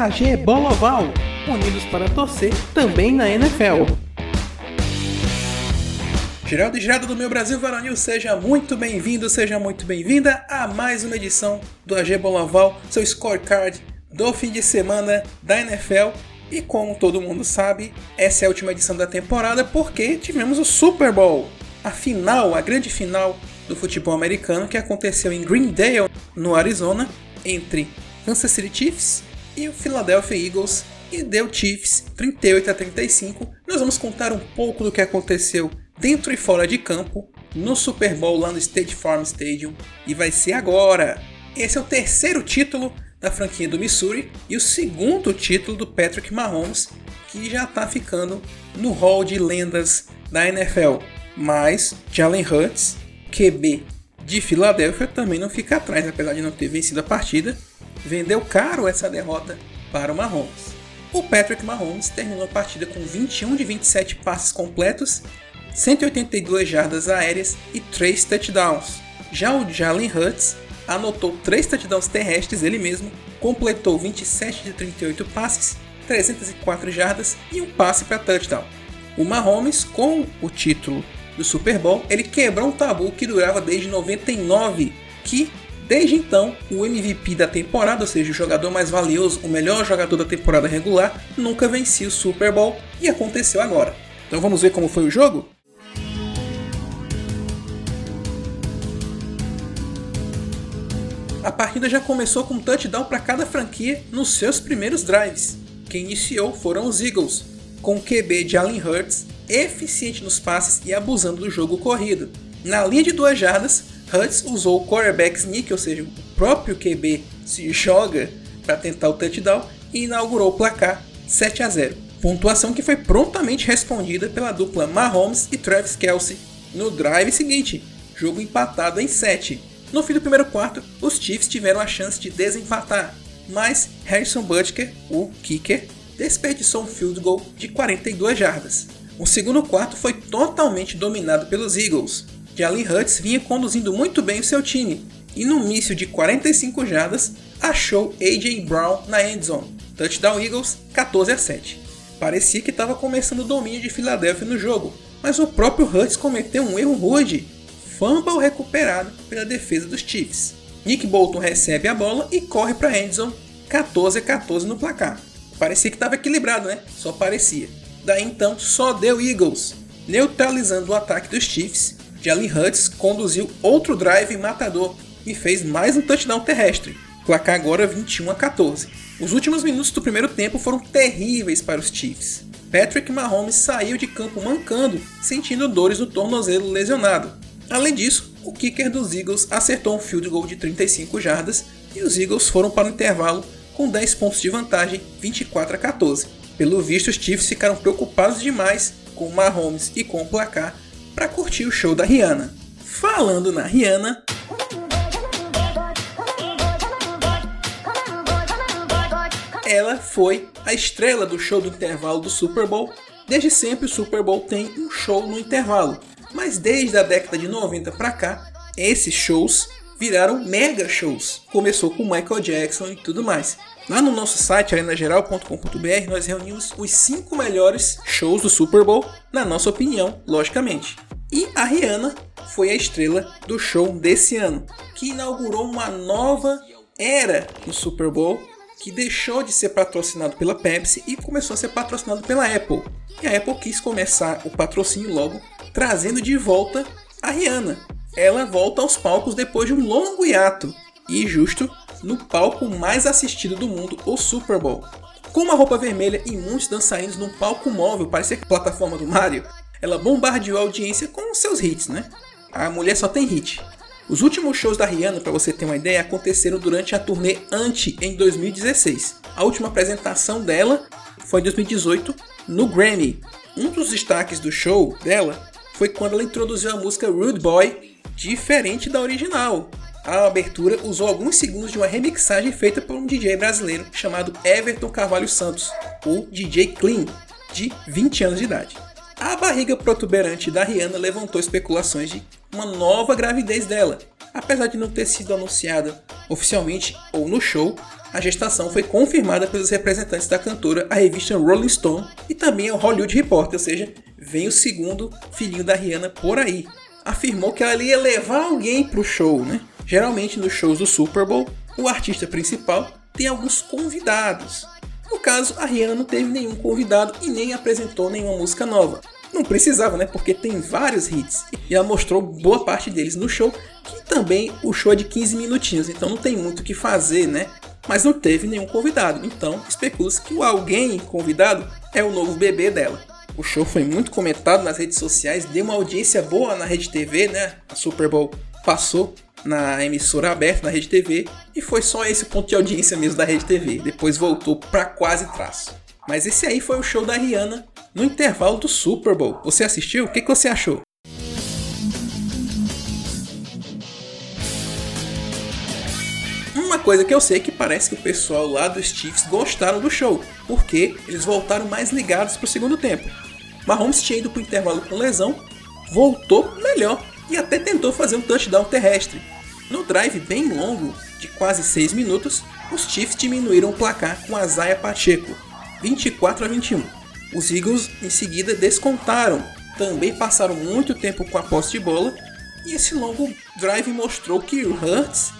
AG Bola Oval, unidos para torcer também na NFL. Geraldo e Geraldo do meu Brasil Varonil, seja muito bem-vindo, seja muito bem-vinda a mais uma edição do AG Bola Oval, seu scorecard do fim de semana da NFL. E como todo mundo sabe, essa é a última edição da temporada porque tivemos o Super Bowl, a final, a grande final do futebol americano que aconteceu em Greendale, no Arizona, entre Kansas City Chiefs e o Philadelphia Eagles e deu Chiefs 38 a 35. Nós vamos contar um pouco do que aconteceu dentro e fora de campo no Super Bowl lá no State Farm Stadium e vai ser agora. Esse é o terceiro título da franquia do Missouri e o segundo título do Patrick Mahomes, que já está ficando no hall de lendas da NFL. Mas Jalen Hurts, QB de Filadélfia, também não fica atrás, apesar de não ter vencido a partida. Vendeu caro essa derrota para o Mahomes. O Patrick Mahomes terminou a partida com 21 de 27 passes completos 182 jardas aéreas e 3 touchdowns. Já o Jalen Hurts anotou 3 touchdowns terrestres ele mesmo, completou 27 de 38 passes, 304 jardas e um passe para touchdown. O Mahomes, com o título do Super Bowl, ele quebrou um tabu que durava desde 99, que desde então o MVP da temporada, ou seja, o jogador mais valioso, o melhor jogador da temporada regular, nunca vencia o Super Bowl e aconteceu agora. Então vamos ver como foi o jogo? A partida já começou com um touchdown para cada franquia nos seus primeiros drives. Quem iniciou foram os Eagles, com o QB de Allen Hurts eficiente nos passes e abusando do jogo corrido. Na linha de duas jardas, Hurts usou o quarterback sneak, ou seja, o próprio QB se joga para tentar o touchdown e inaugurou o placar 7 a 0. Pontuação que foi prontamente respondida pela dupla Mahomes e Travis Kelsey no drive seguinte, jogo empatado em 7. No fim do primeiro quarto, os Chiefs tiveram a chance de desempatar, mas Harrison Butker, o kicker, desperdiçou um field goal de 42 jardas. O segundo quarto foi totalmente dominado pelos Eagles. Jalen Hurts vinha conduzindo muito bem o seu time e no míssil de 45 jardas achou AJ Brown na endzone. Touchdown Eagles 14 a 7. Parecia que estava começando o domínio de Filadélfia no jogo, mas o próprio Hurts cometeu um erro rude fumble recuperado pela defesa dos Chiefs. Nick Bolton recebe a bola e corre para Anderson, 14 a 14 no placar. Parecia que estava equilibrado, né? Só parecia. Daí então só deu Eagles. Neutralizando o ataque dos Chiefs, Jalen Hurts conduziu outro drive matador e fez mais um touchdown terrestre. Placar agora 21 a 14. Os últimos minutos do primeiro tempo foram terríveis para os Chiefs. Patrick Mahomes saiu de campo mancando, sentindo dores no tornozelo lesionado. Além disso, o kicker dos Eagles acertou um field goal de 35 jardas e os Eagles foram para o intervalo com 10 pontos de vantagem, 24 a 14. Pelo visto, os Chiefs ficaram preocupados demais com Mahomes e com o placar para curtir o show da Rihanna. Falando na Rihanna, ela foi a estrela do show do intervalo do Super Bowl. Desde sempre o Super Bowl tem um show no intervalo. Mas desde a década de 90 para cá, esses shows viraram mega shows. Começou com Michael Jackson e tudo mais. Lá no nosso site, arenageral.com.br, nós reunimos os 5 melhores shows do Super Bowl, na nossa opinião, logicamente. E a Rihanna foi a estrela do show desse ano, que inaugurou uma nova era no Super Bowl, que deixou de ser patrocinado pela Pepsi e começou a ser patrocinado pela Apple. E a Apple quis começar o patrocínio logo trazendo de volta a Rihanna. Ela volta aos palcos depois de um longo hiato e justo no palco mais assistido do mundo, o Super Bowl. Com uma roupa vermelha e muitos dançarinos num palco móvel, parecia que a plataforma do Mario, ela bombardeou a audiência com seus hits, né? A mulher só tem hit. Os últimos shows da Rihanna, para você ter uma ideia, aconteceram durante a turnê Anti em 2016. A última apresentação dela foi em 2018 no Grammy. Um dos destaques do show dela foi quando ela introduziu a música Rude Boy, diferente da original. A abertura usou alguns segundos de uma remixagem feita por um DJ brasileiro chamado Everton Carvalho Santos, o DJ Clean, de 20 anos de idade. A barriga protuberante da Rihanna levantou especulações de uma nova gravidez dela. Apesar de não ter sido anunciada oficialmente ou no show, a gestação foi confirmada pelos representantes da cantora à revista Rolling Stone e também ao Hollywood Reporter, ou seja, vem o segundo filhinho da Rihanna por aí. Afirmou que ela ia levar alguém para o show, né? Geralmente nos shows do Super Bowl, o artista principal tem alguns convidados. No caso, a Rihanna não teve nenhum convidado e nem apresentou nenhuma música nova. Não precisava, né? Porque tem vários hits. E ela mostrou boa parte deles no show, que também o show é de 15 minutinhos, então não tem muito o que fazer, né? Mas não teve nenhum convidado. Então, especula-se que o alguém convidado é o novo bebê dela. O show foi muito comentado nas redes sociais, deu uma audiência boa na Rede TV, né? A Super Bowl passou na emissora aberta, na Rede TV, e foi só esse ponto de audiência mesmo da Rede TV. Depois voltou para quase traço. Mas esse aí foi o show da Rihanna no intervalo do Super Bowl. Você assistiu? O que, que você achou? Uma coisa que eu sei é que parece que o pessoal lá dos Chiefs gostaram do show, porque eles voltaram mais ligados para o segundo tempo. Mahomes tinha ido para o intervalo com lesão, voltou melhor e até tentou fazer um touchdown terrestre. No drive bem longo, de quase 6 minutos, os Chiefs diminuíram o placar com Isaiah Pacheco, 24 a 21. Os Eagles em seguida descontaram, também passaram muito tempo com a posse de bola, e esse longo drive mostrou que o Hurts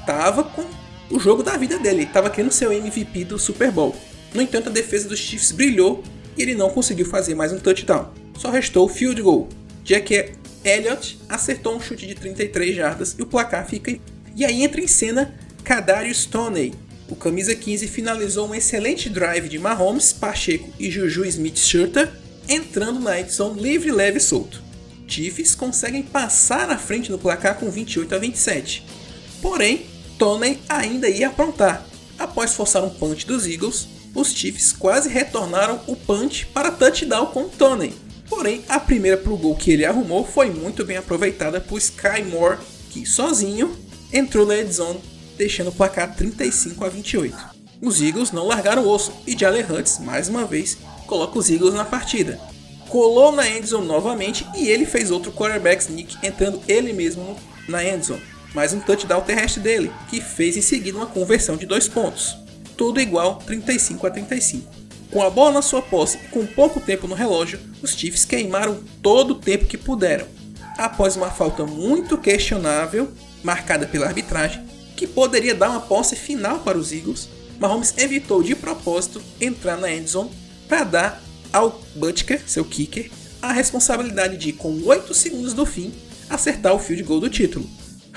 estava com o jogo da vida dele, estava querendo ser o MVP do Super Bowl. No entanto, a defesa dos Chiefs brilhou e ele não conseguiu fazer mais um touchdown. Só restou o field goal, já que Elliott acertou um chute de 33 jardas e o placar fica. E aí entra em cena Kadarius Stoney. O camisa 15 finalizou um excelente drive de Mahomes, Pacheco e Juju Smith-Schuster, entrando na edição livre, leve e solto. Chiefs conseguem passar à frente no placar com 28 a 27. Porém, Toney ainda ia aprontar. Após forçar um punch dos Eagles, os Chiefs quase retornaram o punch para touchdown com Toney, Porém, a primeira pro gol que ele arrumou foi muito bem aproveitada por Sky Moore, que sozinho entrou na endzone, deixando o placar 35 a 28. Os Eagles não largaram o osso e Jalen Hurts, mais uma vez, coloca os Eagles na partida. Colou na endzone novamente e ele fez outro quarterback sneak, entrando ele mesmo na endzone. Mais um touchdown terrestre dele, que fez em seguida uma conversão de dois pontos. Tudo igual 35 a 35. Com a bola na sua posse e com pouco tempo no relógio, os Chiefs queimaram todo o tempo que puderam. Após uma falta muito questionável, marcada pela arbitragem, que poderia dar uma posse final para os Eagles, Mahomes evitou de propósito entrar na endzone para dar ao Butker, seu kicker, a responsabilidade de, com 8 segundos do fim, acertar o field goal do título.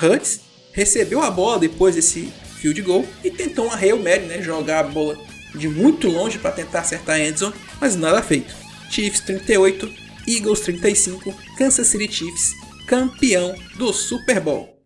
Hurts recebeu a bola depois desse field goal e tentou uma Hail Mary, né, jogar a bola de muito longe para tentar acertar Endzone, mas nada feito. Chiefs 38, Eagles 35, Kansas City Chiefs, campeão do Super Bowl.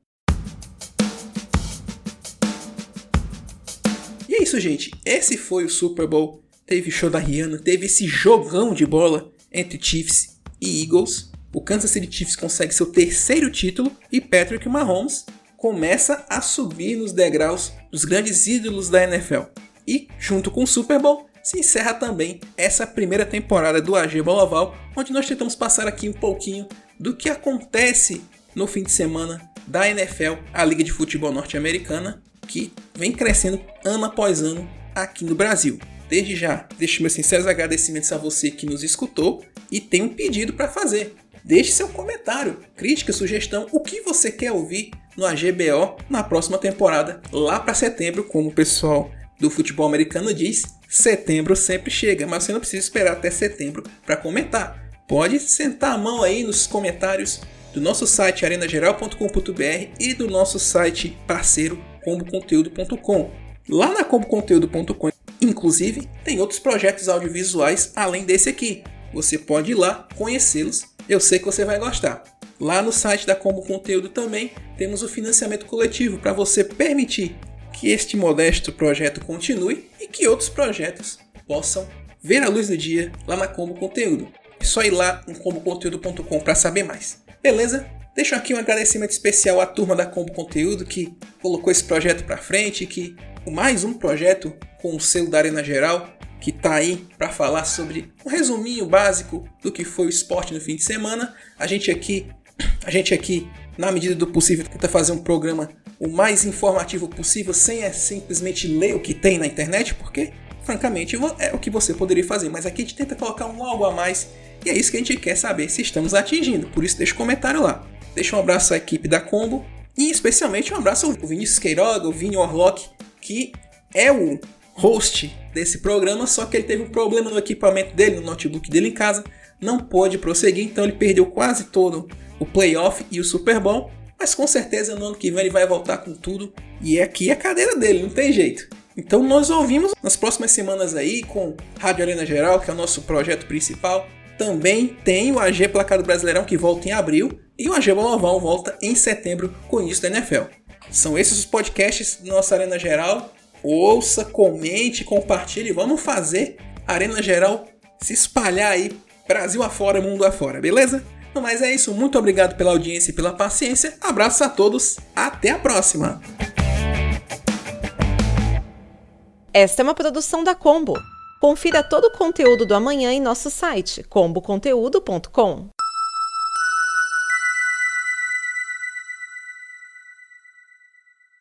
E é isso, gente. Esse foi o Super Bowl. Teve show da Rihanna, teve esse jogão de bola entre Chiefs e Eagles. O Kansas City Chiefs consegue seu terceiro título e Patrick Mahomes começa a subir nos degraus dos grandes ídolos da NFL. E, junto com o Super Bowl, se encerra também essa primeira temporada do AG Bola onde nós tentamos passar aqui um pouquinho do que acontece no fim de semana da NFL, a Liga de Futebol Norte-Americana, que vem crescendo ano após ano aqui no Brasil. Desde já, deixo meus sinceros agradecimentos a você que nos escutou e tem um pedido para fazer. Deixe seu comentário, crítica, sugestão, o que você quer ouvir no AGBO na próxima temporada, lá para setembro, como o pessoal do futebol americano diz: setembro sempre chega, mas você não precisa esperar até setembro para comentar. Pode sentar a mão aí nos comentários do nosso site arenageral.com.br e do nosso site parceiro comboconteúdo.com. Lá na comboconteúdo.com, inclusive, tem outros projetos audiovisuais além desse aqui. Você pode ir lá conhecê-los. Eu sei que você vai gostar. Lá no site da Combo Conteúdo também temos o financiamento coletivo para você permitir que este modesto projeto continue e que outros projetos possam ver a luz do dia lá na Combo Conteúdo. É só ir lá no comboconteúdo.com para saber mais. Beleza? Deixo aqui um agradecimento especial à turma da Combo Conteúdo que colocou esse projeto para frente, que mais um projeto com o selo da Arena Geral que está aí para falar sobre um resuminho básico do que foi o esporte no fim de semana. A gente aqui, a gente aqui, na medida do possível, tenta fazer um programa o mais informativo possível, sem é simplesmente ler o que tem na internet, porque francamente é o que você poderia fazer, mas aqui a gente tenta colocar um algo a mais e é isso que a gente quer saber se estamos atingindo. Por isso deixa um comentário lá. Deixa um abraço à equipe da Combo e especialmente um abraço ao Vinícius Queiroga, o Vini Orlock, que é o host desse programa, só que ele teve um problema no equipamento dele, no notebook dele em casa, não pôde prosseguir, então ele perdeu quase todo o playoff e o Super Bowl, mas com certeza no ano que vem ele vai voltar com tudo e é aqui a cadeira dele, não tem jeito. Então nós ouvimos nas próximas semanas aí com Rádio Arena Geral, que é o nosso projeto principal. Também tem o AG Placado Brasileirão que volta em abril e o AG Bolovão volta em setembro com o início da NFL. São esses os podcasts da nossa Arena Geral. Ouça, comente, compartilhe. Vamos fazer a Arena Geral se espalhar aí, Brasil afora, mundo afora, beleza? Mas é isso, muito obrigado pela audiência e pela paciência. Abraço a todos, até a próxima! Esta é uma produção da Combo. Confira todo o conteúdo do amanhã em nosso site comboconteúdo.com.